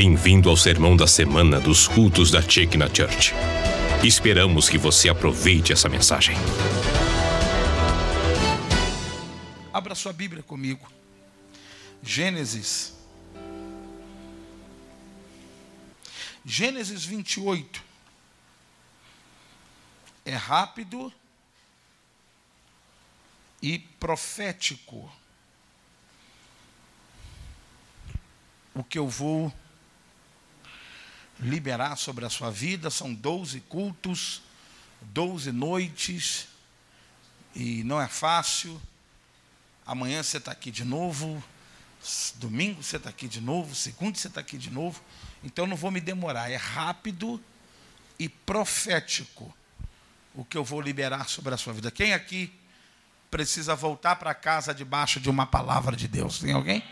Bem-vindo ao sermão da semana dos cultos da Chekna Church. Esperamos que você aproveite essa mensagem. Abra sua Bíblia comigo. Gênesis. Gênesis 28. É rápido e profético. O que eu vou liberar sobre a sua vida são 12 cultos, 12 noites, e não é fácil. Amanhã você está aqui de novo, domingo você está aqui de novo, segundo você está aqui de novo. Então não vou me demorar, é rápido e profético o que eu vou liberar sobre a sua vida. Quem aqui precisa voltar para casa debaixo de uma palavra de Deus? Tem alguém?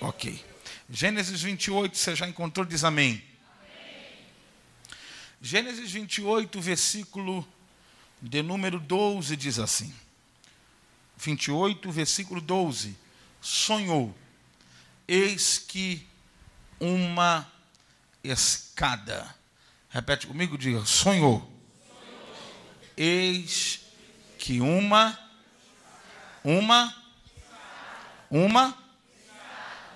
Ok. Gênesis 28, você já encontrou? Diz amém. Gênesis 28, versículo de número 12, diz assim. 28, versículo 12. Sonhou, eis que uma escada. Repete comigo, diga: sonhou. sonhou. Eis que uma, uma, uma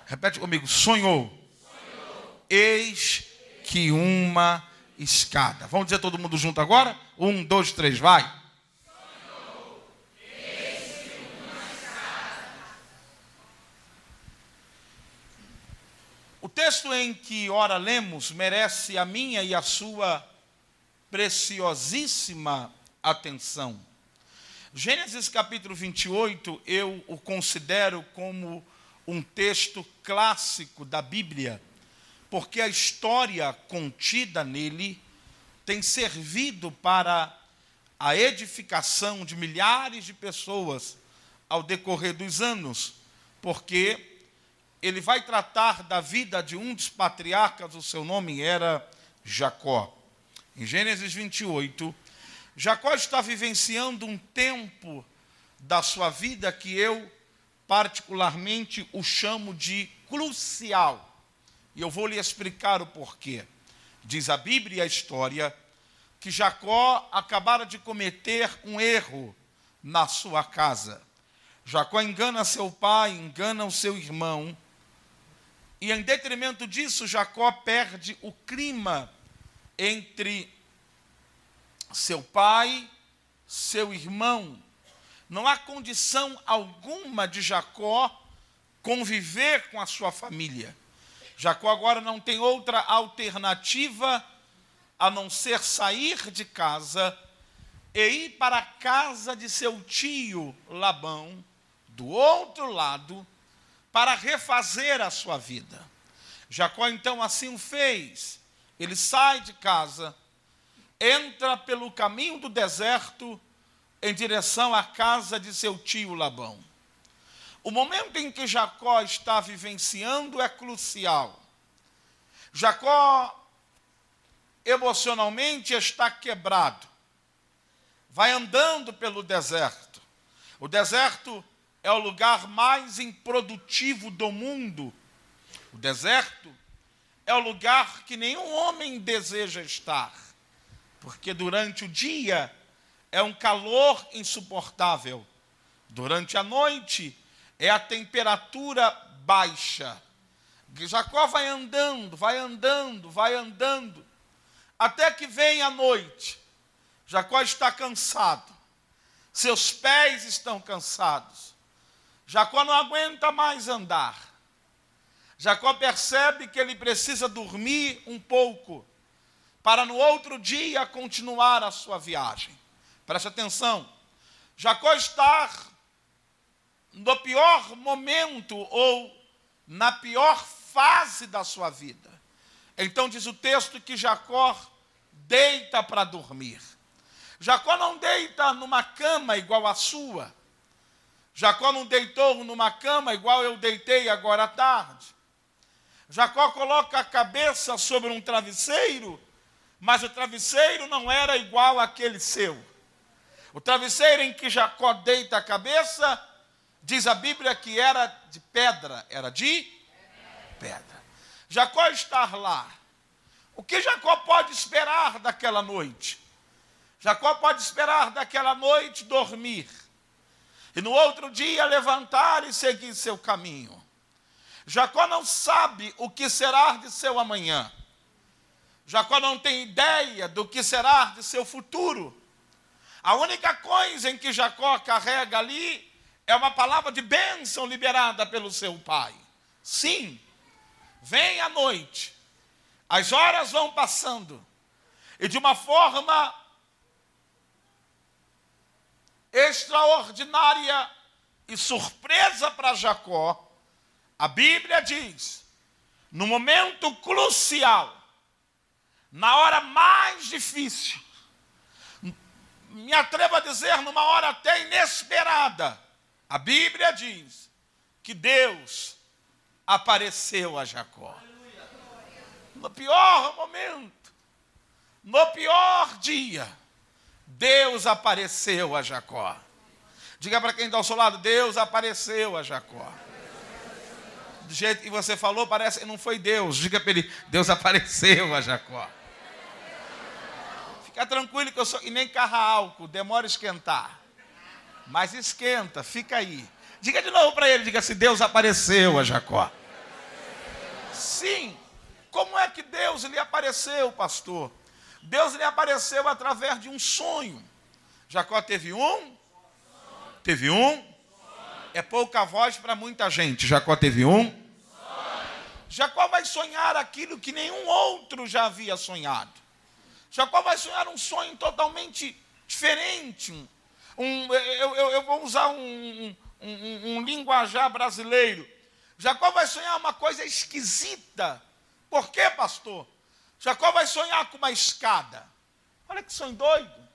Repete comigo: sonhou. sonhou. Eis que uma escada. Vamos dizer todo mundo junto agora? Um, dois, três, vai. Sonhou. O texto em que ora lemos merece a minha e a sua preciosíssima atenção. Gênesis capítulo 28, eu o considero como um texto clássico da Bíblia, porque a história contida nele tem servido para a edificação de milhares de pessoas ao decorrer dos anos, porque ele vai tratar da vida de um dos patriarcas, o seu nome era Jacó. Em Gênesis 28, Jacó está vivenciando um tempo da sua vida que eu particularmente o chamo de crucial. E eu vou lhe explicar o porquê. Diz a Bíblia e a história que Jacó acabara de cometer um erro na sua casa. Jacó engana seu pai, engana o seu irmão, e em detrimento disso, Jacó perde o clima entre seu pai, seu irmão não há condição alguma de Jacó conviver com a sua família. Jacó agora não tem outra alternativa a não ser sair de casa e ir para a casa de seu tio Labão, do outro lado, para refazer a sua vida. Jacó então assim o fez. Ele sai de casa, entra pelo caminho do deserto em direção à casa de seu tio Labão. O momento em que Jacó está vivenciando é crucial. Jacó emocionalmente está quebrado. Vai andando pelo deserto. O deserto é o lugar mais improdutivo do mundo. O deserto é o lugar que nenhum homem deseja estar, porque durante o dia é um calor insuportável. Durante a noite é a temperatura baixa. Jacó vai andando, vai andando, vai andando, até que vem a noite. Jacó está cansado, seus pés estão cansados. Jacó não aguenta mais andar. Jacó percebe que ele precisa dormir um pouco, para no outro dia continuar a sua viagem. Preste atenção. Jacó está no pior momento ou na pior fase da sua vida. Então diz o texto que Jacó deita para dormir. Jacó não deita numa cama igual a sua. Jacó não deitou numa cama igual eu deitei agora à tarde. Jacó coloca a cabeça sobre um travesseiro, mas o travesseiro não era igual àquele seu. O travesseiro em que Jacó deita a cabeça, diz a Bíblia que era de pedra. Era de pedra. Jacó estar lá. O que Jacó pode esperar daquela noite? Jacó pode esperar daquela noite dormir. E no outro dia levantar e seguir seu caminho. Jacó não sabe o que será de seu amanhã. Jacó não tem ideia do que será de seu futuro. A única coisa em que Jacó carrega ali é uma palavra de bênção liberada pelo seu pai. Sim, vem a noite, as horas vão passando, e de uma forma extraordinária e surpresa para Jacó, a Bíblia diz, no momento crucial, na hora mais difícil, me atrevo a dizer, numa hora até inesperada, a Bíblia diz que Deus apareceu a Jacó. No pior momento, no pior dia, Deus apareceu a Jacó. Diga para quem está ao seu lado: Deus apareceu a Jacó. Do jeito que você falou, parece que não foi Deus. Diga para ele: Deus apareceu a Jacó. Fica tranquilo que eu sou. E nem carro álcool, demora esquentar. Mas esquenta, fica aí. Diga de novo para ele: diga assim: Deus apareceu a Jacó. Sim. Como é que Deus lhe apareceu, pastor? Deus lhe apareceu através de um sonho. Jacó teve um? Teve um? É pouca voz para muita gente. Jacó teve um? Jacó vai sonhar aquilo que nenhum outro já havia sonhado. Jacó vai sonhar um sonho totalmente diferente. Um, eu, eu, eu, vou usar um, um, um linguajar brasileiro. Jacó vai sonhar uma coisa esquisita. Por quê, pastor? Jacó vai sonhar com uma escada. Olha que sonho doido.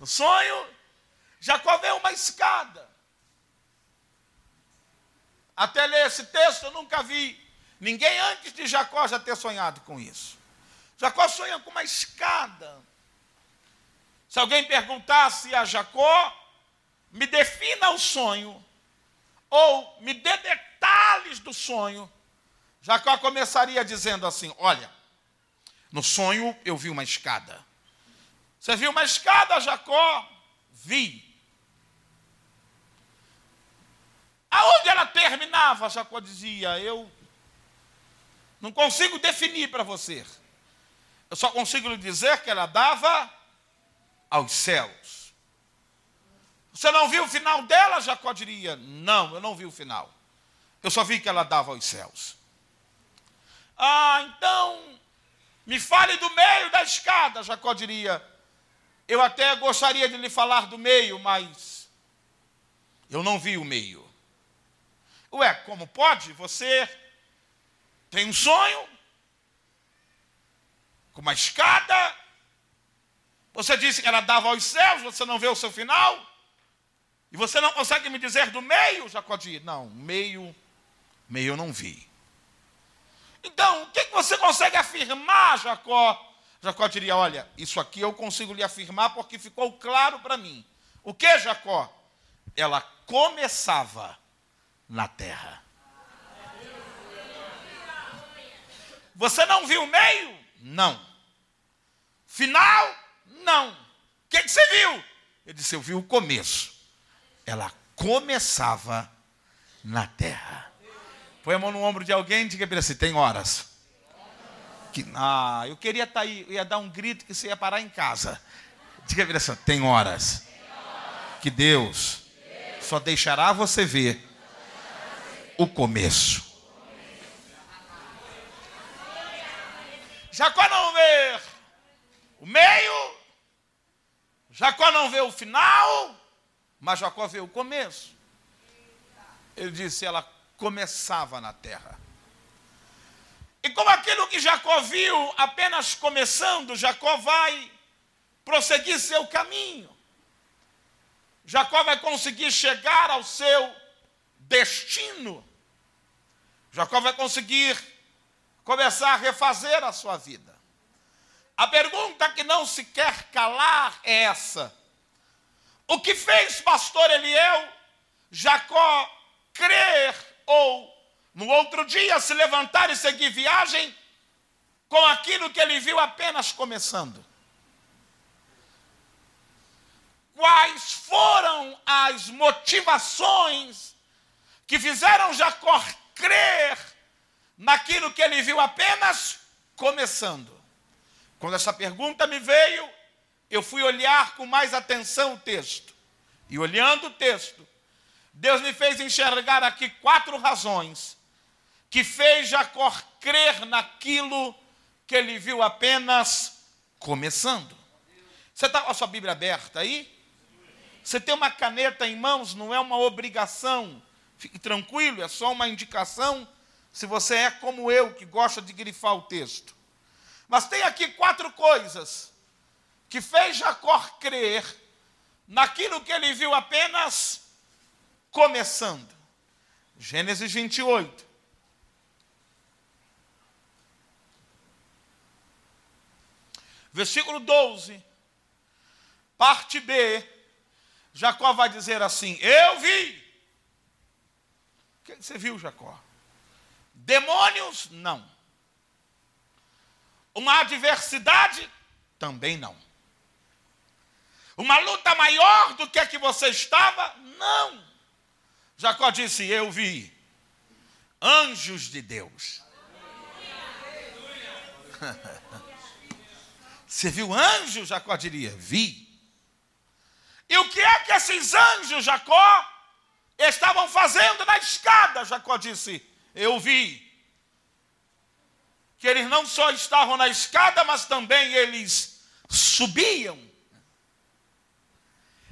No sonho, Jacó vê uma escada. Até ler esse texto, eu nunca vi ninguém antes de Jacó já ter sonhado com isso. Jacó sonha com uma escada. Se alguém perguntasse a Jacó, me defina o sonho, ou me dê detalhes do sonho, Jacó começaria dizendo assim: Olha, no sonho eu vi uma escada. Você viu uma escada, Jacó? Vi. Aonde ela terminava, Jacó dizia: Eu não consigo definir para você. Eu só consigo lhe dizer que ela dava aos céus. Você não viu o final dela? Jacó diria: Não, eu não vi o final. Eu só vi que ela dava aos céus. Ah, então me fale do meio da escada, Jacó diria. Eu até gostaria de lhe falar do meio, mas eu não vi o meio. Ué, como pode? Você tem um sonho com uma escada. Você disse que ela dava aos céus, você não vê o seu final? E você não consegue me dizer do meio? Jacó diz: Não, meio, meio eu não vi. Então, o que você consegue afirmar, Jacó? Jacó diria: Olha, isso aqui eu consigo lhe afirmar porque ficou claro para mim. O que, Jacó? Ela começava na terra. Você não viu o meio? Não. Final? Não. O que, que você viu? Ele disse: Eu vi o começo. Ela começava na terra. Põe a mão no ombro de alguém e diga para ele assim: tem horas. Que, ah, eu queria estar tá aí, eu ia dar um grito que você ia parar em casa. Diga para ele assim: tem horas. Que Deus só deixará você ver o começo. Jacó não vê o meio, Jacó não vê o final, mas Jacó vê o começo. Ele disse: ela começava na terra. E como aquilo que Jacó viu apenas começando, Jacó vai prosseguir seu caminho. Jacó vai conseguir chegar ao seu destino. Jacó vai conseguir começar a refazer a sua vida. A pergunta que não se quer calar é essa: O que fez pastor Eliel Jacó crer ou No outro dia, se levantar e seguir viagem com aquilo que ele viu apenas começando. Quais foram as motivações que fizeram Jacó crer naquilo que ele viu apenas começando? Quando essa pergunta me veio, eu fui olhar com mais atenção o texto. E olhando o texto, Deus me fez enxergar aqui quatro razões que fez Jacó crer naquilo que ele viu apenas começando. Você está com a sua Bíblia aberta aí? Você tem uma caneta em mãos, não é uma obrigação. Fique tranquilo, é só uma indicação. Se você é como eu, que gosta de grifar o texto. Mas tem aqui quatro coisas que fez Jacó crer naquilo que ele viu apenas começando. Gênesis 28. Versículo 12, parte B, Jacó vai dizer assim: Eu vi. O que você viu, Jacó? Demônios? Não. Uma adversidade? Também não. Uma luta maior do que a que você estava? Não. Jacó disse: Eu vi anjos de Deus. Você viu anjo? Jacó diria: Vi. E o que é que esses anjos, Jacó, estavam fazendo na escada? Jacó disse: Eu vi. Que eles não só estavam na escada, mas também eles subiam.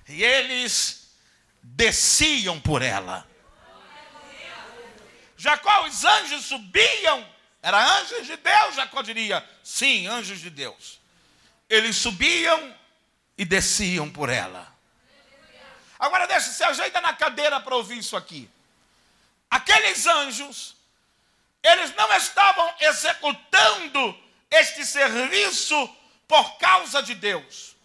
E eles desciam por ela. Jacó, os anjos subiam. Era anjos de Deus, Jacó diria. Sim, anjos de Deus eles subiam e desciam por ela. Agora deixa, se ajeita na cadeira para ouvir isso aqui. Aqueles anjos, eles não estavam executando este serviço por causa de Deus.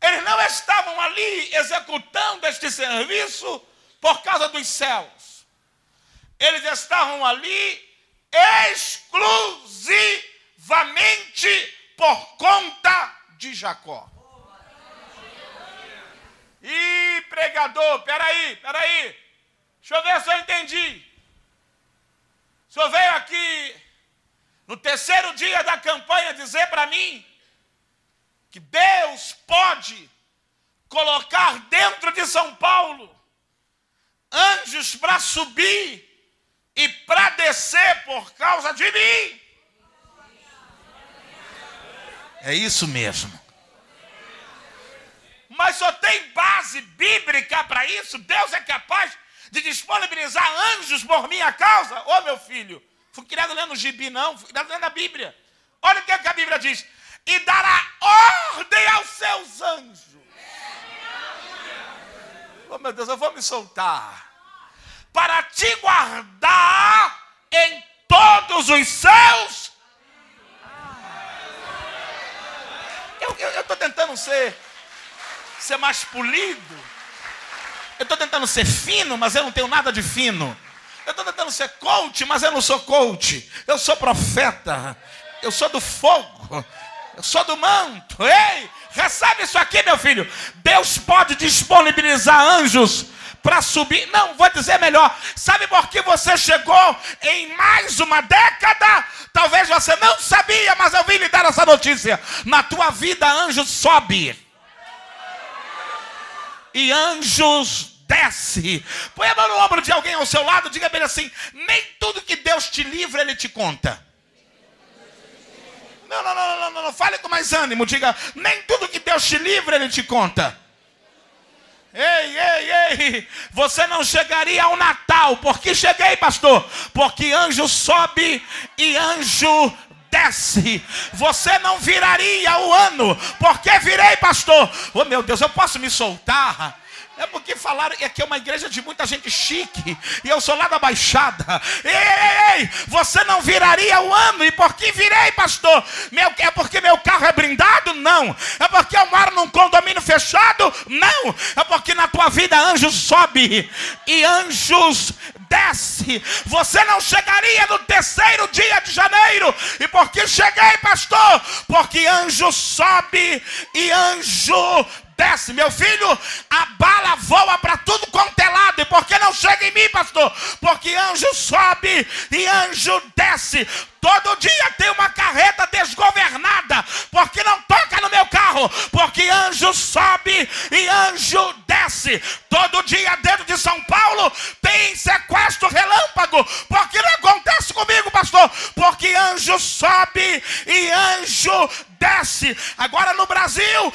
Eles não estavam ali executando este serviço por causa dos céus. Eles estavam ali exclusivamente por conta de Jacó. Ih, pregador, peraí, peraí. Deixa eu ver se eu entendi. O senhor veio aqui no terceiro dia da campanha dizer para mim que Deus pode colocar dentro de São Paulo anjos para subir e para descer por causa de mim. É isso mesmo. Mas só tem base bíblica para isso. Deus é capaz de disponibilizar anjos por minha causa. Ô oh, meu filho, fui criado lendo gibi, não, fui criado lendo a Bíblia. Olha o que, é que a Bíblia diz: e dará ordem aos seus anjos. Oh meu Deus, eu vou me soltar. Para te guardar em todos os seus eu estou tentando ser, ser mais polido. Eu estou tentando ser fino, mas eu não tenho nada de fino. Eu estou tentando ser coach, mas eu não sou coach. Eu sou profeta. Eu sou do fogo. Eu sou do manto. Ei, recebe isso aqui, meu filho. Deus pode disponibilizar anjos para subir. Não, vou dizer melhor. Sabe por que você chegou em mais uma década? Talvez você não sabia, mas eu vim lhe dar essa notícia. Na tua vida, anjos sobe. E anjos desce. Põe a mão no ombro de alguém ao seu lado, diga bem assim: nem tudo que Deus te livra, Ele te conta. Não, não, não, não, não, não, fale com mais ânimo, diga, nem tudo que Deus te livra, Ele te conta. Ei, ei, ei, você não chegaria ao Natal. Por que cheguei, pastor? Porque anjo sobe e anjo desce. Você não viraria o ano. Por que virei, pastor? Oh meu Deus, eu posso me soltar? É porque falaram que aqui é uma igreja de muita gente chique. E eu sou lá da Baixada. Ei, ei, ei, você não viraria o ano. E por que virei, pastor? Meu, é porque meu carro é blindado? Não. É porque eu moro num condomínio fechado? Não. É porque na tua vida anjos sobe e anjos Você não chegaria no terceiro dia de janeiro. E por que cheguei, pastor? Porque anjo sobe e anjo desce. Meu filho, a bala voa para tudo quanto é lado. E por que não chega em mim, pastor? Porque anjo sobe e anjo desce. Todo dia tem uma carreta desgovernada, porque não toca no meu carro, porque anjo sobe e anjo desce. Todo dia dentro de São Paulo tem sequestro relâmpago, porque não acontece comigo, pastor, porque anjo sobe e anjo desce. Agora no Brasil,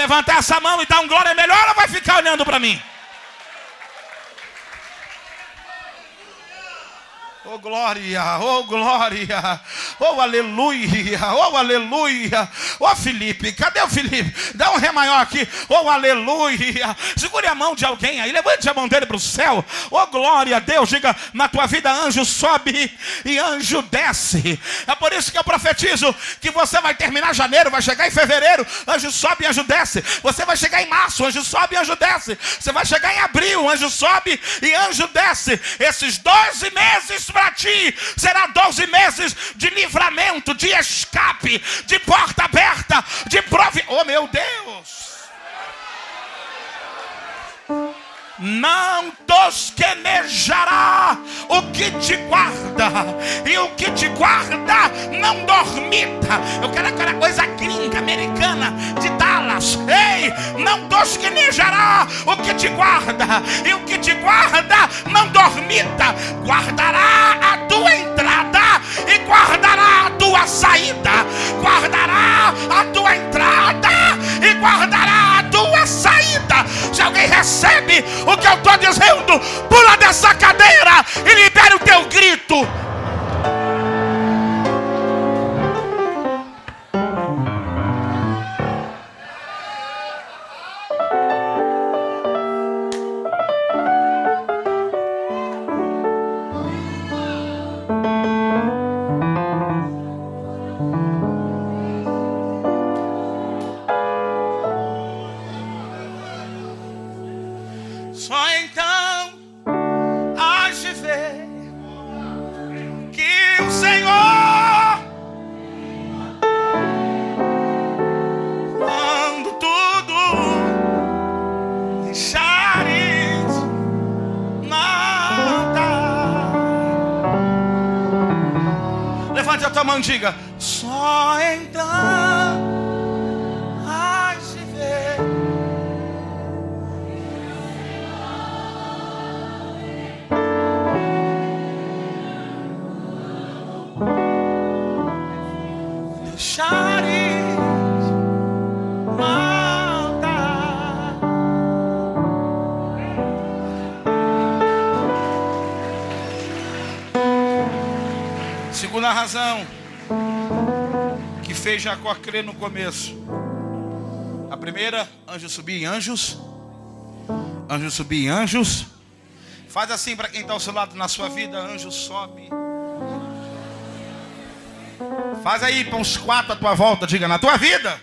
levantar essa mão e dar um glória melhor ou vai ficar olhando para mim? Oh glória, oh glória, oh aleluia, oh aleluia. Oh Felipe, cadê o Felipe? Dá um ré maior aqui, oh aleluia. Segure a mão de alguém aí, levante a mão dele para o céu. Oh glória a Deus, diga na tua vida: anjo sobe e anjo desce. É por isso que eu profetizo que você vai terminar janeiro, vai chegar em fevereiro, anjo sobe e anjo desce. Você vai chegar em março, anjo sobe e anjo desce. Você vai chegar em abril, anjo sobe e anjo desce. Esses 12 meses para ti será 12 meses de livramento, de escape, de porta aberta, de prove. Oh meu Deus! Não tosquenejará o que te guarda, e o que te guarda não dormita. Eu quero aquela coisa gringa, americana, de Dallas. Ei, não tosquenejará o que te guarda, e o que te guarda não dormita. Guardará a tua entrada e guardará a tua saída, guardará a tua entrada e guardará a tua saída. Se alguém recebe o que eu estou dizendo, pula dessa cadeira e libere o teu grito. Diga: fez Jacó crer no começo. A primeira, anjo subir em anjos. Anjo subir em anjos. Faz assim para quem está ao seu lado na sua vida, anjo sobe. Faz aí para uns quatro à tua volta, diga na tua vida.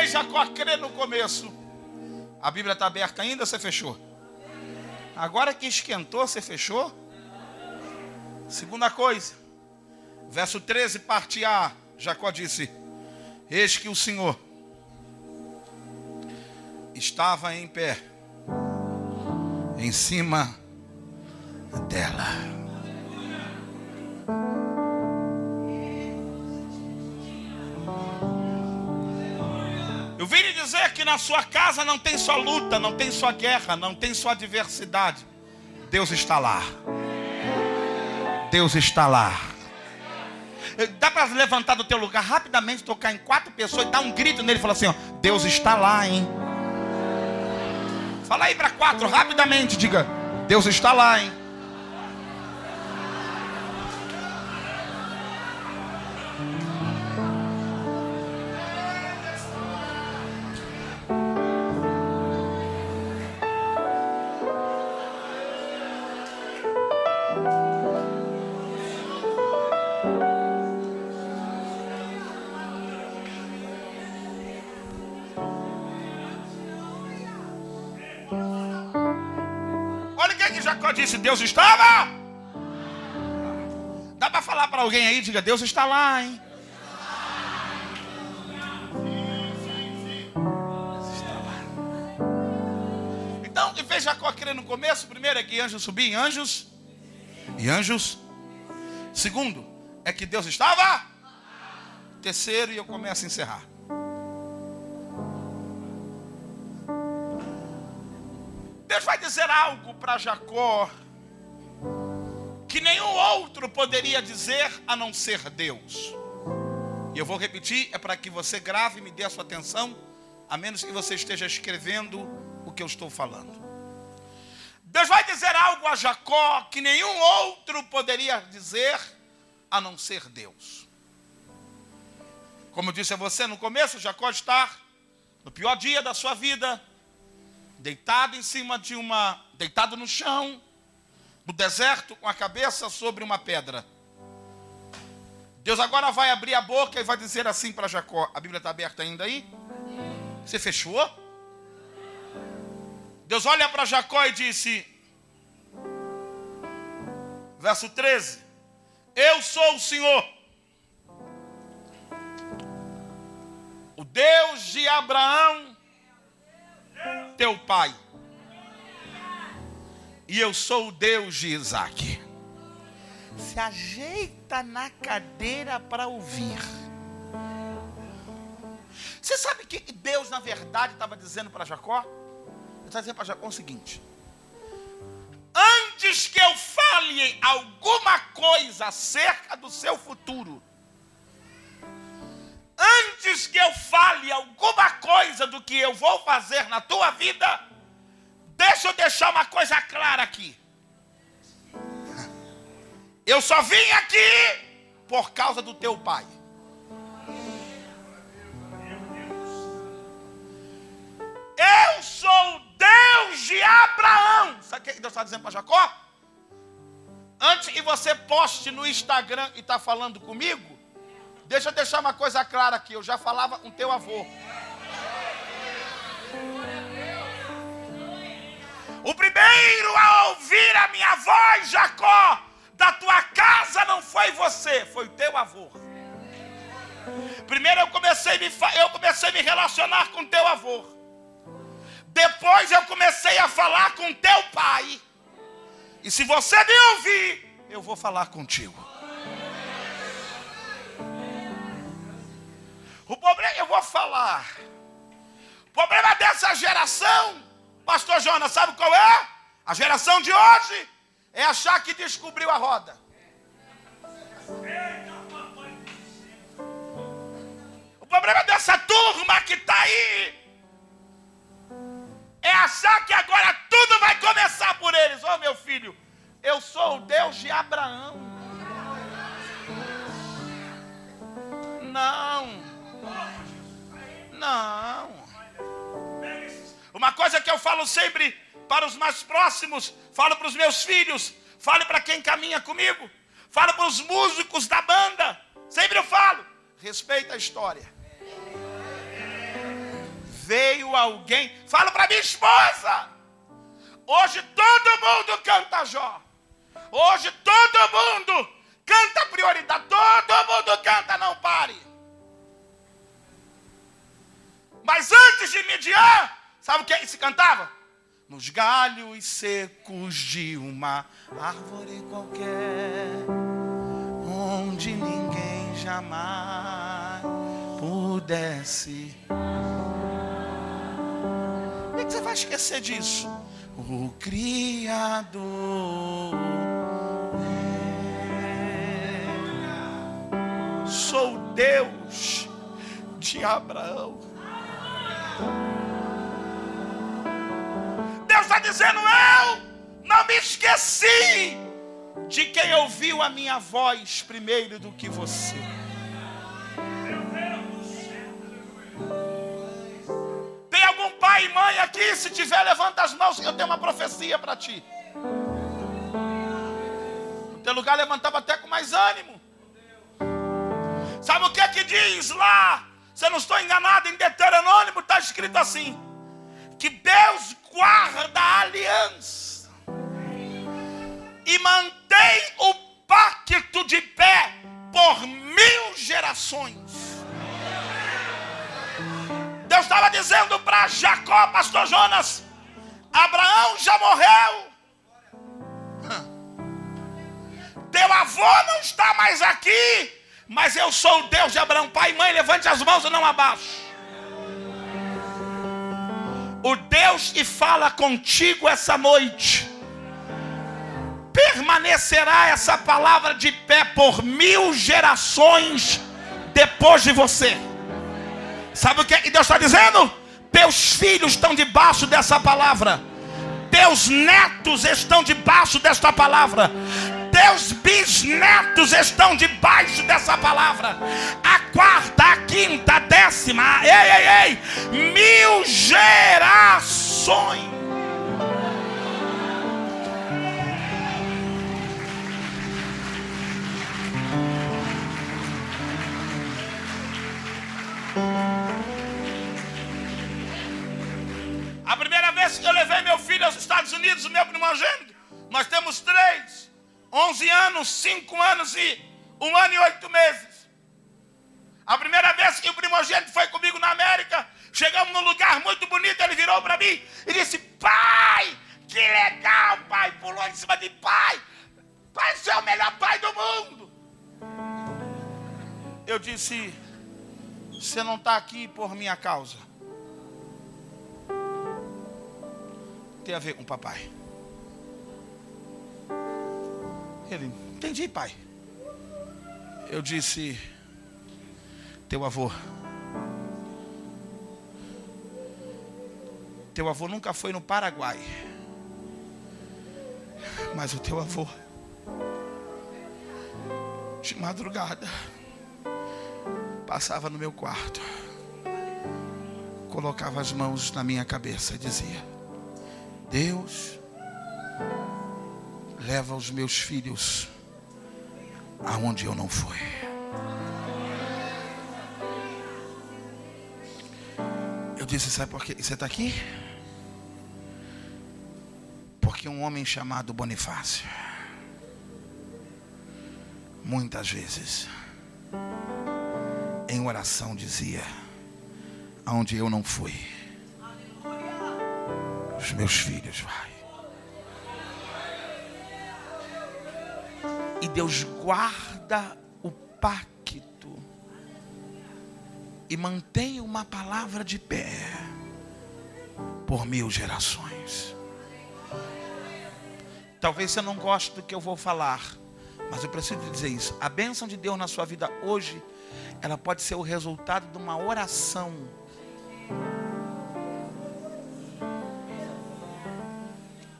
Fez Jacó crer no começo. A Bíblia está aberta ainda, você fechou? Agora que esquentou, você fechou? Segunda coisa, verso 13, parte A, Jacó disse: Eis que o Senhor estava em pé, em cima dela. Dizer que na sua casa não tem só luta, não tem só guerra, não tem só adversidade. Deus está lá. Deus está lá. Dá para levantar do teu lugar rapidamente, tocar em quatro pessoas e dar um grito nele e falar assim: ó, Deus está lá, hein? Fala aí para quatro, rapidamente, diga: Deus está lá, hein? Disse: Deus estava? Dá para falar para alguém aí? Diga: Deus está lá, hein? Então, que fez Jacó querer no começo? Primeiro é que anjos subiam, anjos e anjos. Segundo, é que Deus estava. Terceiro, e eu começo a encerrar. Deus vai dizer algo para Jacó que nenhum outro poderia dizer a não ser Deus. E eu vou repetir, é para que você grave e me dê a sua atenção, a menos que você esteja escrevendo o que eu estou falando. Deus vai dizer algo a Jacó que nenhum outro poderia dizer a não ser Deus. Como eu disse a você no começo, Jacó está no pior dia da sua vida, deitado em cima de uma, deitado no chão, no deserto, com a cabeça sobre uma pedra. Deus agora vai abrir a boca e vai dizer assim para Jacó: a Bíblia está aberta ainda aí? Você fechou? Deus olha para Jacó e disse, verso 13: Eu sou o Senhor, o Deus de Abraão, teu pai. E eu sou o Deus de Isaac. Se ajeita na cadeira para ouvir. Você sabe que Deus, na verdade, estava dizendo para Jacó? Ele está dizendo para Jacó o seguinte: Antes que eu fale alguma coisa acerca do seu futuro, antes que eu fale alguma coisa do que eu vou fazer na tua vida, deixa eu deixar uma coisa clara aqui. Eu só vim aqui por causa do teu pai. Eu sou o Deus de Abraão. Sabe o que Deus está dizendo para Jacó? Antes que você poste no Instagram e está falando comigo, Deixa eu deixar uma coisa clara aqui. Eu já falava com teu avô. O primeiro a ouvir a minha voz, Jacó, da tua casa não foi você, foi o teu avô. Primeiro eu comecei, me, eu comecei a me relacionar com teu avô. Depois eu comecei a falar com teu pai. E se você me ouvir, eu vou falar contigo. O problema, eu vou falar. O problema dessa geração, Pastor Jonas, sabe qual é? A geração de hoje é achar que descobriu a roda. O problema dessa turma que está aí é achar que agora tudo vai começar por eles. Ô oh, meu filho, eu sou o Deus de Abraão. Não. Não. Uma coisa que eu falo sempre para os mais próximos, falo para os meus filhos, falo para quem caminha comigo, falo para os músicos da banda, sempre eu falo, respeita a história. Veio alguém, falo para minha esposa. Hoje todo mundo canta Jó. Hoje todo Nos galhos secos de uma árvore qualquer, onde ninguém jamais pudesse. Por que você vai esquecer disso? O Criador. É. Sou Deus de Abraão. Dizendo: Eu não me esqueci de quem ouviu a minha voz primeiro do que você. Tem algum pai e mãe aqui? Se tiver, levanta as mãos. Eu tenho uma profecia para ti. No teu lugar levantava até com mais ânimo. Sabe o que é que diz lá? Se eu não estou enganado, em Deuteronômio está escrito assim: que Deus guarda a aliança e mantém o pacto de pé por mil gerações. Deus estava dizendo para Jacó, pastor Jonas: Abraão já morreu. Teu avô não está mais aqui, mas eu sou o Deus de Abraão. Pai e mãe, levante as mãos e não abaixo. O Deus que fala contigo essa noite, permanecerá essa palavra de pé por mil gerações depois de você. Sabe o que Deus está dizendo? Teus filhos estão debaixo dessa palavra, teus netos estão debaixo desta palavra, teus bisnetos estão debaixo dessa palavra. A quarta, a quinta, a décima, ei, ei, ei, mil gerações. A primeira vez que eu levei meu filho aos Estados Unidos, o meu primogênito, nós temos três. 11 anos, 5 anos e um ano e oito meses. A primeira vez que o primogênito foi comigo na América, chegamos num lugar muito bonito, ele virou para mim e disse: Pai, que legal, pai. Pulou em cima de pai. Pai, você é o melhor pai do mundo. Eu disse: Você não está aqui por minha causa. Tem a ver com papai. Ele, entendi, pai. Eu disse, teu avô. Teu avô nunca foi no Paraguai. Mas o teu avô, de madrugada, passava no meu quarto, colocava as mãos na minha cabeça e dizia: Deus leva os meus filhos aonde eu não fui. Eu disse, sabe por que você está aqui? Porque um homem chamado Bonifácio, muitas vezes, em oração dizia, aonde eu não fui, os meus filhos vai. E Deus guarda o pacto e mantém uma palavra de pé por mil gerações. Talvez você não goste do que eu vou falar, mas eu preciso dizer isso. A bênção de Deus na sua vida hoje, ela pode ser o resultado de uma oração.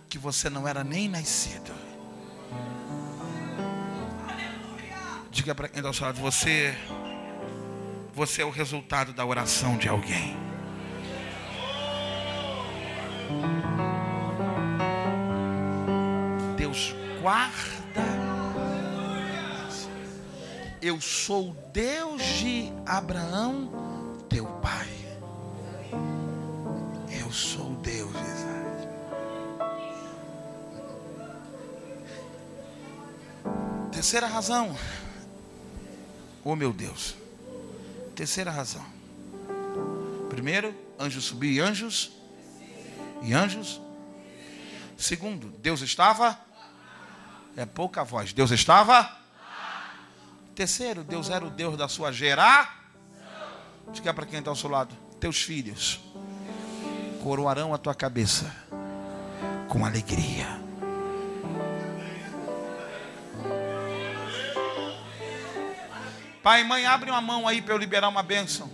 Que você não era nem nascido. Diga para quem está ao seu lado, você, você é o resultado da oração de alguém. Deus guarda. Eu sou Deus de Abraão, teu pai. Eu sou Deus de Isaac. Terceira razão. Oh meu Deus. Terceira razão. Primeiro, anjos subir e anjos. E anjos. Segundo, Deus estava. É pouca voz. Deus estava. Terceiro, Deus era o Deus da sua geração. Diga para quem está ao seu lado: Teus filhos coroarão a tua cabeça com alegria. Pai mãe, abre uma mão aí para eu liberar uma bênção.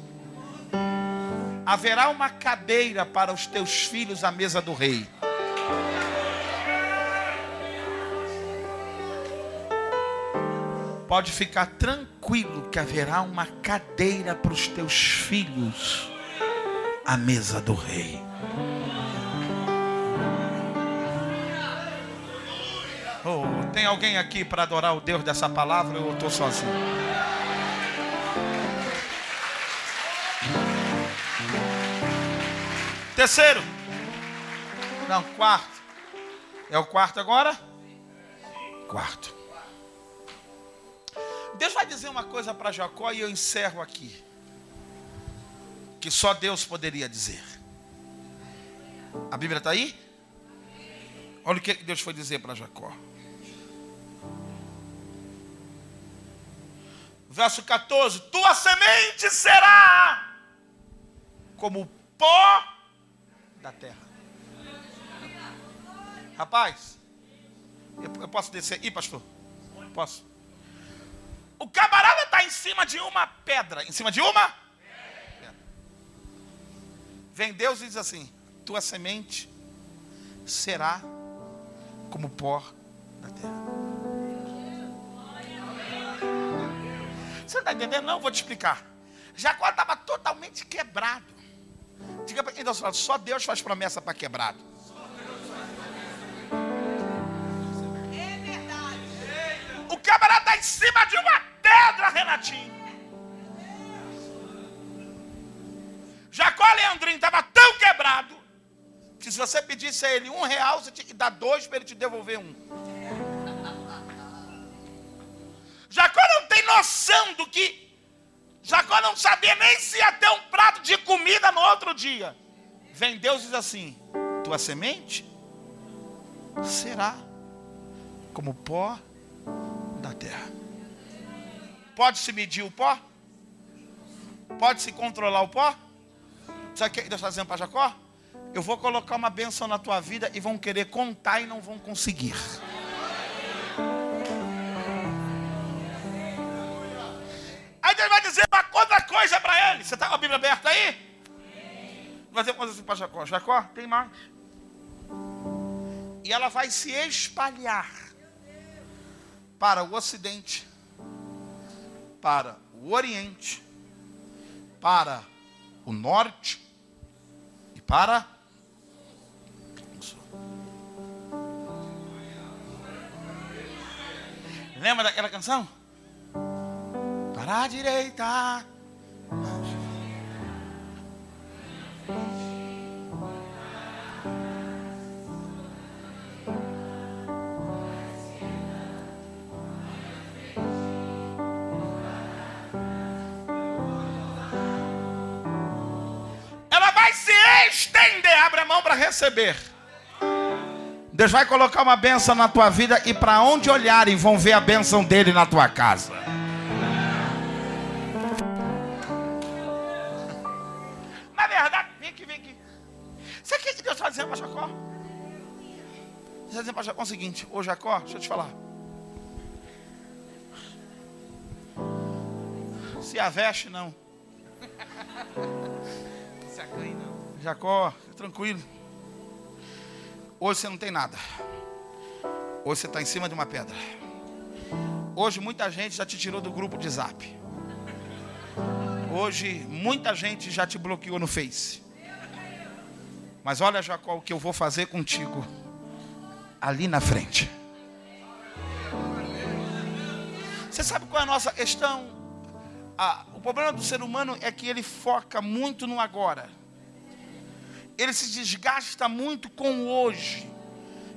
Haverá uma cadeira para os teus filhos à mesa do rei. Pode ficar tranquilo que haverá uma cadeira para os teus filhos à mesa do rei. Oh, tem alguém aqui para adorar o Deus dessa palavra ou eu estou sozinho? Terceiro. Não, quarto. É o quarto agora? Quarto. Deus vai dizer uma coisa para Jacó e eu encerro aqui. Que só Deus poderia dizer. A Bíblia está aí? Olha o que Deus foi dizer para Jacó. Verso 14: Tua semente será como pó da terra. Rapaz, eu posso descer aí, pastor? Posso? O camarada está em cima de uma pedra. Em cima de uma? Pedra. Vem Deus e diz assim: Tua semente será como pó da terra. Você está entendendo? Não, vou te explicar. Jacó estava totalmente quebrado. Diga para quem está só Deus faz promessa para quebrado. O camarada está em cima de uma pedra, Renatinho. Jacó Leandrinho estava tão quebrado que se você pedisse a ele um real, você tinha que dar dois para ele te devolver um. Jacó não tem noção do que. Jacó não sabia nem se ia ter um prato de comida no outro dia. Vem Deus e diz assim: Tua semente será como pó da terra. Pode se medir o pó? Pode se controlar o pó? Sabe o que Deus está dizendo para Jacó? Eu vou colocar uma bênção na tua vida e vão querer contar e não vão conseguir. Aí Deus vai dizer outra coisa para ele. Você está com a Bíblia aberta aí? Uma coisa assim para Jacó: Jacó, tem mais. E ela vai se espalhar para o ocidente, para o oriente, para o norte e para o sul. Lembra daquela canção? Para a direita. Estender, abre a mão para receber. Deus vai colocar uma benção na tua vida e para onde olharem vão ver a benção dele na tua casa. Na verdade, vem aqui, vem aqui. Sabe o que Deus está dizendo para Jacó? Deus está dizendo para Jacó o seguinte: Ô Jacó, deixa eu te falar. Se aveste, não. Jacó, tranquilo. Hoje você não tem nada. Hoje você está em cima de uma pedra. Hoje muita gente já te tirou do grupo de zap. Hoje muita gente já te bloqueou no Face. Mas olha, Jacó, o que eu vou fazer contigo ali na frente. Você sabe qual é a nossa questão? Ah, o problema do ser humano é que ele foca muito no agora. Ele se desgasta muito com o hoje.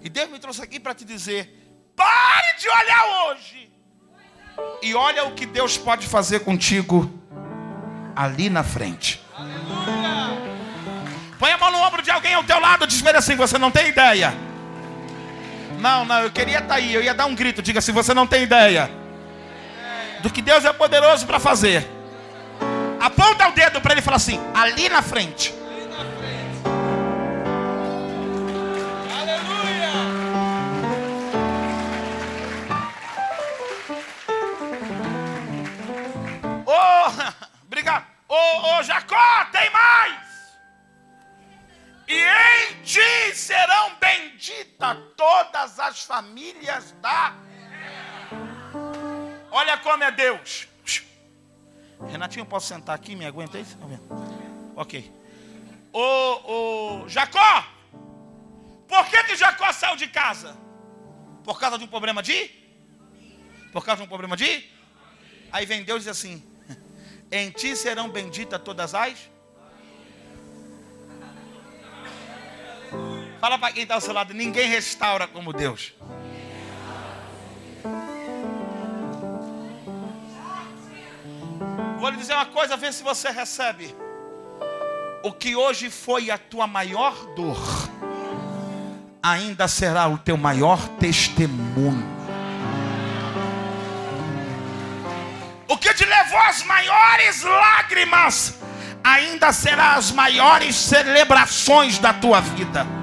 E Deus me trouxe aqui para te dizer: pare de olhar hoje. E olha o que Deus pode fazer contigo ali na frente. Põe a mão no ombro de alguém ao teu lado, diz assim: você não tem ideia. Não, não, eu queria estar aí, eu ia dar um grito, diga assim: você não tem ideia do que Deus é poderoso para fazer. Aponta o dedo para ele e fala assim: ali na frente. Famílias da. Olha como é Deus. Renatinho, posso sentar aqui? Me aguenta aí? Ok. O, o Jacó. Por que, que Jacó saiu de casa? Por causa de um problema de? Por causa de um problema de? Aí vem Deus e diz assim: Em ti serão benditas todas as. Fala para quem está ao seu lado: ninguém restaura como Deus. Vou lhe dizer uma coisa, vê se você recebe. O que hoje foi a tua maior dor, ainda será o teu maior testemunho. O que te levou às maiores lágrimas, ainda será as maiores celebrações da tua vida.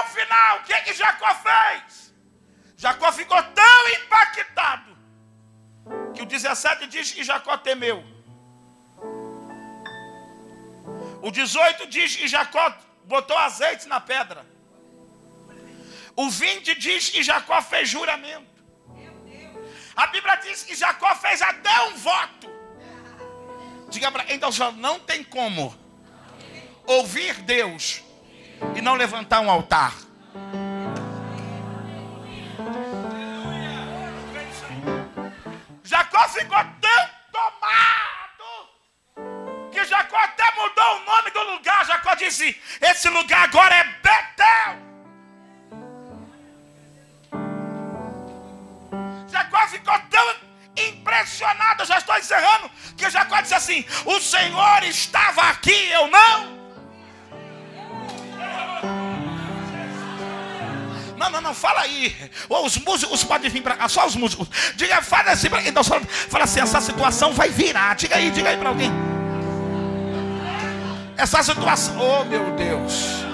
O final? O que, é que Jacó fez? Jacó ficou tão impactado que o 17 diz que Jacó temeu. O 18 diz que Jacó botou azeite na pedra. O 20 diz que Jacó fez juramento. A Bíblia diz que Jacó fez até um voto. Diga para então não tem como ouvir Deus e não levantar um altar. Jacó ficou tão tomado que Jacó até mudou o nome do lugar. Jacó disse: Esse lugar agora é Betel. Jacó ficou tão impressionado, já estou encerrando, que Jacó disse assim: O Senhor estava aqui, eu não. Não, não, não, fala aí. Ou os músicos podem vir para cá, só os músicos. Diga, fala assim, então fala assim, essa situação vai virar. Diga aí, diga aí para alguém. Essa situação, oh meu Deus.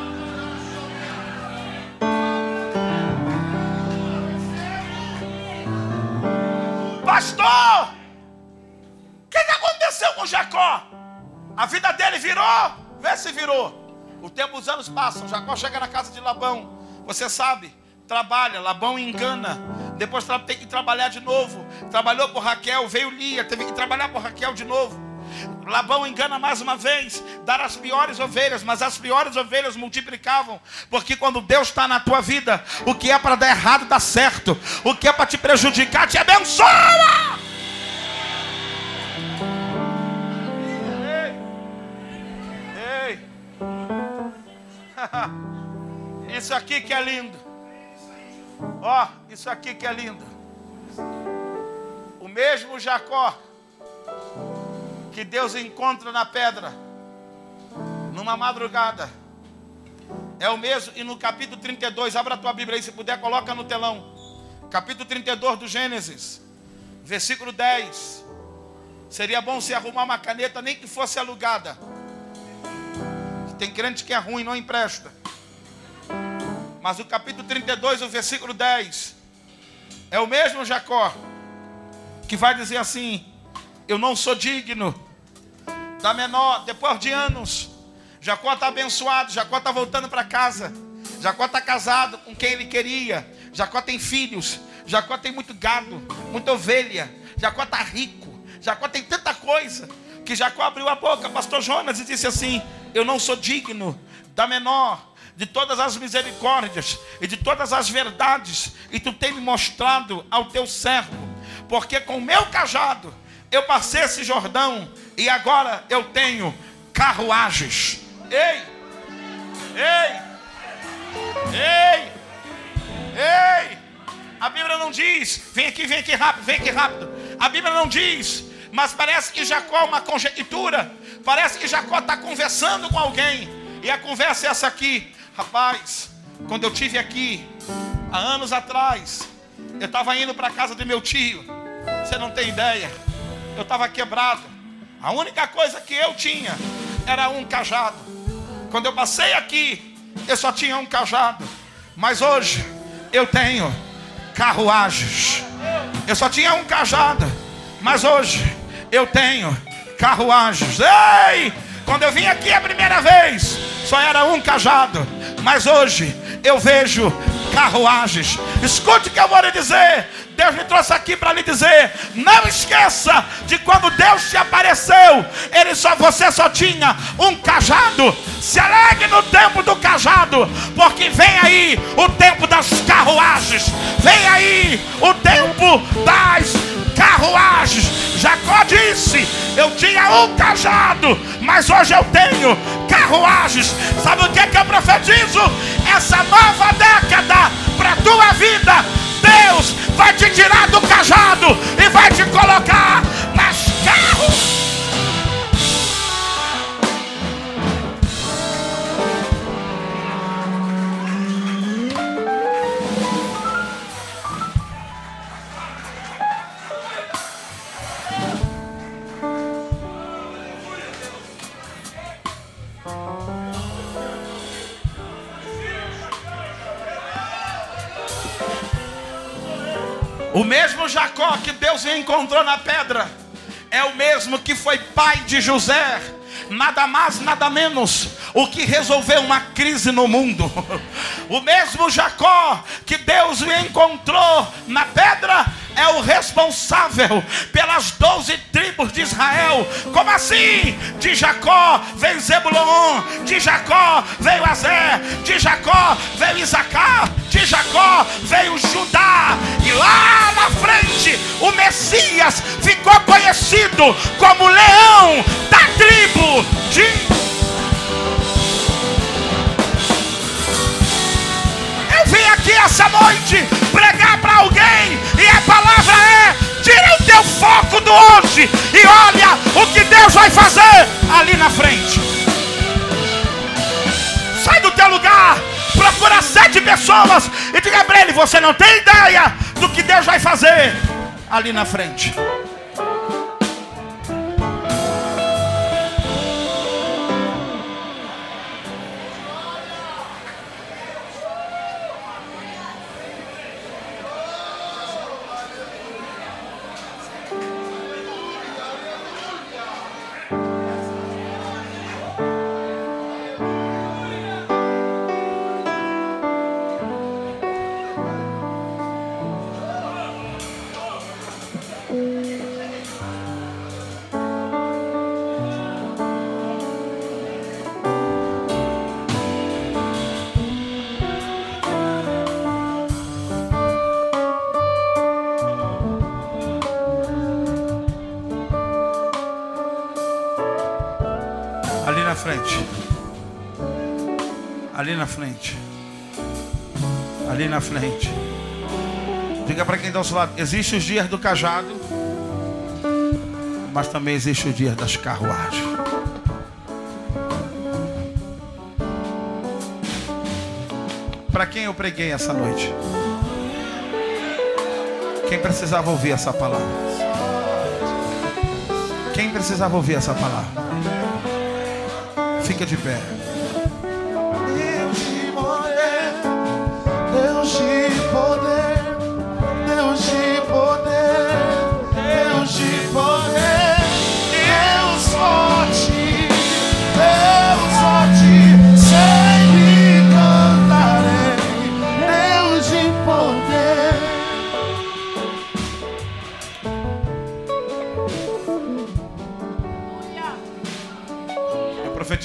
Pastor, o que, que aconteceu com Jacó? A vida dele virou? Vê se virou. O tempo, os anos passam. Jacó chega na casa de Labão. Você sabe, trabalha, Labão engana. Depois tem que trabalhar de novo. Trabalhou por Raquel, veio Lia, teve que trabalhar por Raquel de novo. Labão engana mais uma vez, dar as piores ovelhas, mas as piores ovelhas multiplicavam, porque quando Deus está na tua vida, o que é para dar errado dá certo, o que é para te prejudicar te abençoa. Ei, ei, isso aqui que é lindo, ó, oh, isso aqui que é lindo, o mesmo Jacó que Deus encontra na pedra, numa madrugada. É o mesmo, e no capítulo 32, abra a tua Bíblia aí, se puder, coloca no telão. Capítulo 32 do Gênesis, versículo 10. Seria bom se arrumar uma caneta, nem que fosse alugada. Tem crente que é ruim, não empresta. Mas o capítulo 32, o versículo 10, é o mesmo Jacó, que vai dizer assim: Eu não sou digno da menor, depois de anos, Jacó está abençoado, Jacó está voltando para casa, Jacó está casado com quem ele queria, Jacó tem filhos, Jacó tem muito gado, muita ovelha, Jacó está rico, Jacó tem tanta coisa, que Jacó abriu a boca, pastor Jonas, e disse assim: Eu não sou digno da menor, de todas as misericórdias e de todas as verdades, e tu tem me mostrado ao teu servo, porque com o meu cajado eu passei esse Jordão e agora eu tenho carruagens. Ei! Ei! Ei! Ei! A Bíblia não diz, vem aqui, vem aqui rápido, vem aqui rápido. A Bíblia não diz, mas parece que Jacó é uma conjectura. Parece que Jacó está conversando com alguém. E a conversa é essa aqui. Rapaz, quando eu tive aqui, há anos atrás, eu estava indo para a casa do meu tio. Você não tem ideia eu estava quebrado. A única coisa que eu tinha era um cajado. Quando eu passei aqui, eu só tinha um cajado. Mas hoje eu tenho carruagens. Eu só tinha um cajado. Mas hoje eu tenho carruagens. Ei! Quando eu vim aqui a primeira vez, só era um cajado. Mas hoje eu vejo carruagens. Escute o que eu vou lhe dizer. Deus me trouxe aqui para lhe dizer: não esqueça de quando Deus te apareceu, ele só você só tinha um cajado. Se alegre no tempo do cajado, porque vem aí o tempo das carruagens. Vem aí o tempo das carruagens. Jacó disse: Eu tinha um cajado, mas hoje eu tenho carruagens. Sabe o que, é que eu profetizo? Essa nova década para tua vida, Deus vai te tirar do cajado e vai te colocar nas carros. O mesmo Jacó que Deus encontrou na pedra é o mesmo que foi pai de José, nada mais, nada menos, o que resolveu uma crise no mundo. O mesmo Jacó que Deus encontrou na pedra é o responsável pelas doze tribos de Israel. Como assim? De Jacó veio Zebulon, de Jacó veio Azé, de Jacó veio Isacar, de Jacó veio Judá. E como leão da tribo de Eu vim aqui essa noite pregar para alguém e a palavra é: tira o teu foco do hoje e olha o que Deus vai fazer ali na frente. Sai do teu lugar, procura sete pessoas e diga para ele: você não tem ideia do que Deus vai fazer ali na frente. Frente. Ali na frente. Diga para quem está ao seu lado: existe os dias do cajado, mas também existe o dia das carruagens. Para quem eu preguei essa noite? Quem precisava ouvir essa palavra? Quem precisava ouvir essa palavra? Fica de pé.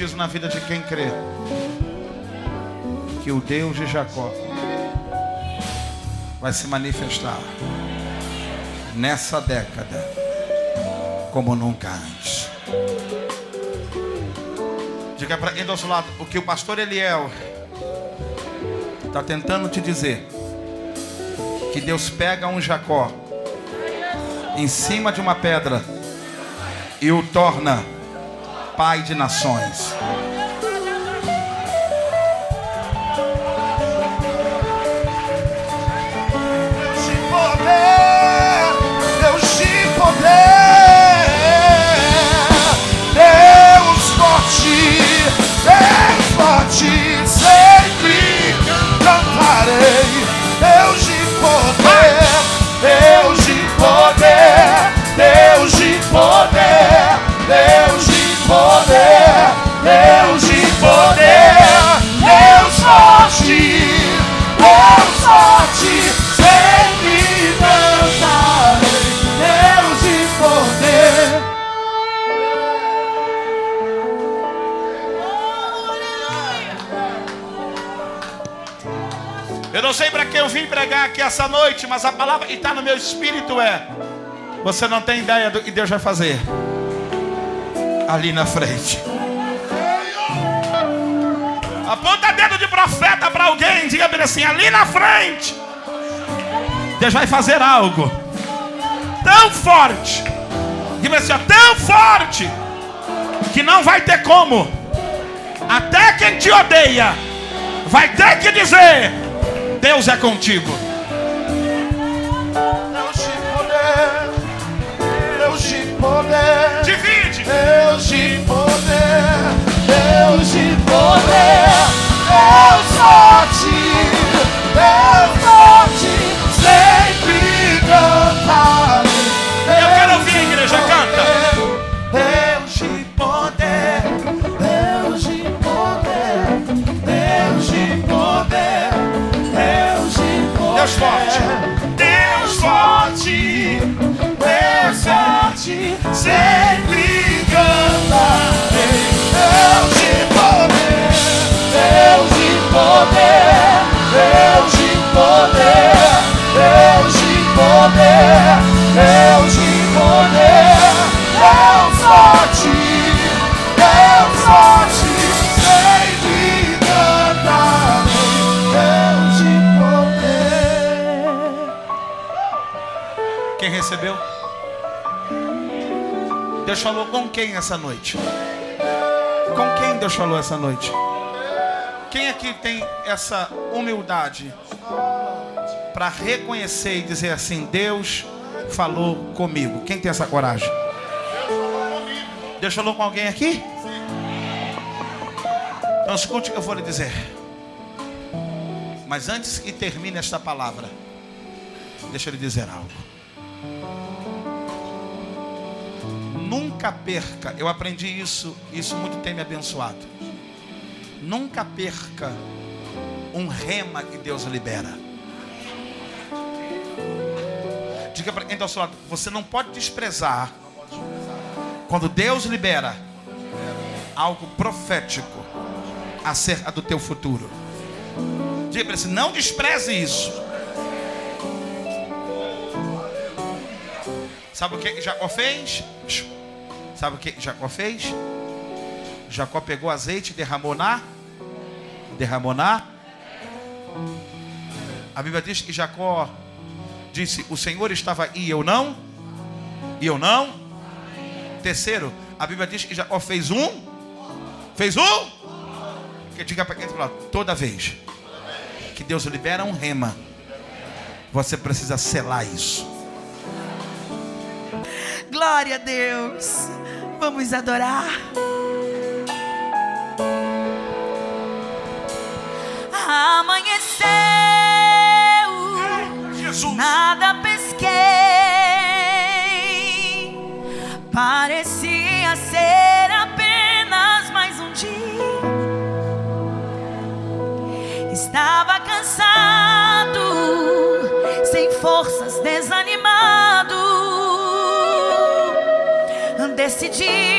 Profetizo na vida de quem crê que o Deus de Jacó vai se manifestar nessa década como nunca antes. Diga para quem do outro lado o que o pastor Eliel está tentando te dizer. Que Deus pega um Jacó em cima de uma pedra e o torna pai de nações. Aqui essa noite, mas a palavra que está no meu espírito é: você não tem ideia do que Deus vai fazer ali na frente. Aponta dedo de profeta para alguém, diga bem assim: ali na frente, Deus vai fazer algo tão forte, diga assim, tão forte, que não vai ter como, até quem te odeia, vai ter que dizer: Deus é contigo. Poder, Divide. Deus de poder, Deus de poder, Deus forte, Deus forte, sempre cantarei. Forte, sempre cantarei. Deus de poder, Deus de poder, Deus de poder, Deus de poder, Deus de poder, Deus forte, Deus forte, sempre cantarei. Deus de poder. Quem recebeu? Deus falou com quem essa noite? Com quem Deus falou essa noite? Quem aqui tem essa humildade para reconhecer e dizer assim: Deus falou comigo? Quem tem essa coragem? Deus falou com alguém aqui? Então escute o que eu vou lhe dizer. Mas antes que termine esta palavra, deixa eu lhe dizer algo. Nunca perca, eu aprendi isso, isso muito tem me abençoado. Nunca perca um rema que Deus libera. Diga para quem está ao seu lado, você não pode desprezar quando Deus libera algo profético acerca do teu futuro. Diga para ele, assim, não despreze isso. Sabe o que Jacó fez? Sabe o que Jacó fez? Jacó pegou azeite e derramou na. Derramou na. A Bíblia diz que Jacó disse: O Senhor estava e eu não. E eu não. Terceiro, a Bíblia diz que Jacó fez um. Fez um. Que diga para quem está toda vez que Deus libera um rema, você precisa selar isso. Glória a Deus. Vamos adorar. Decidido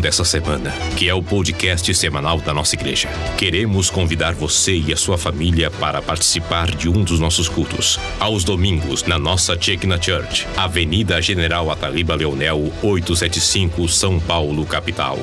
Dessa semana, que é o podcast semanal da nossa igreja. Queremos convidar você e a sua família para participar de um dos nossos cultos, aos domingos, na nossa Chekna Church, Avenida General Ataliba Leonel, 875, São Paulo, capital.